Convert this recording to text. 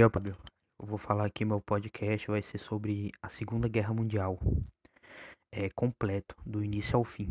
Eu vou falar aqui meu podcast vai ser sobre a Segunda Guerra Mundial, é completo do início ao fim.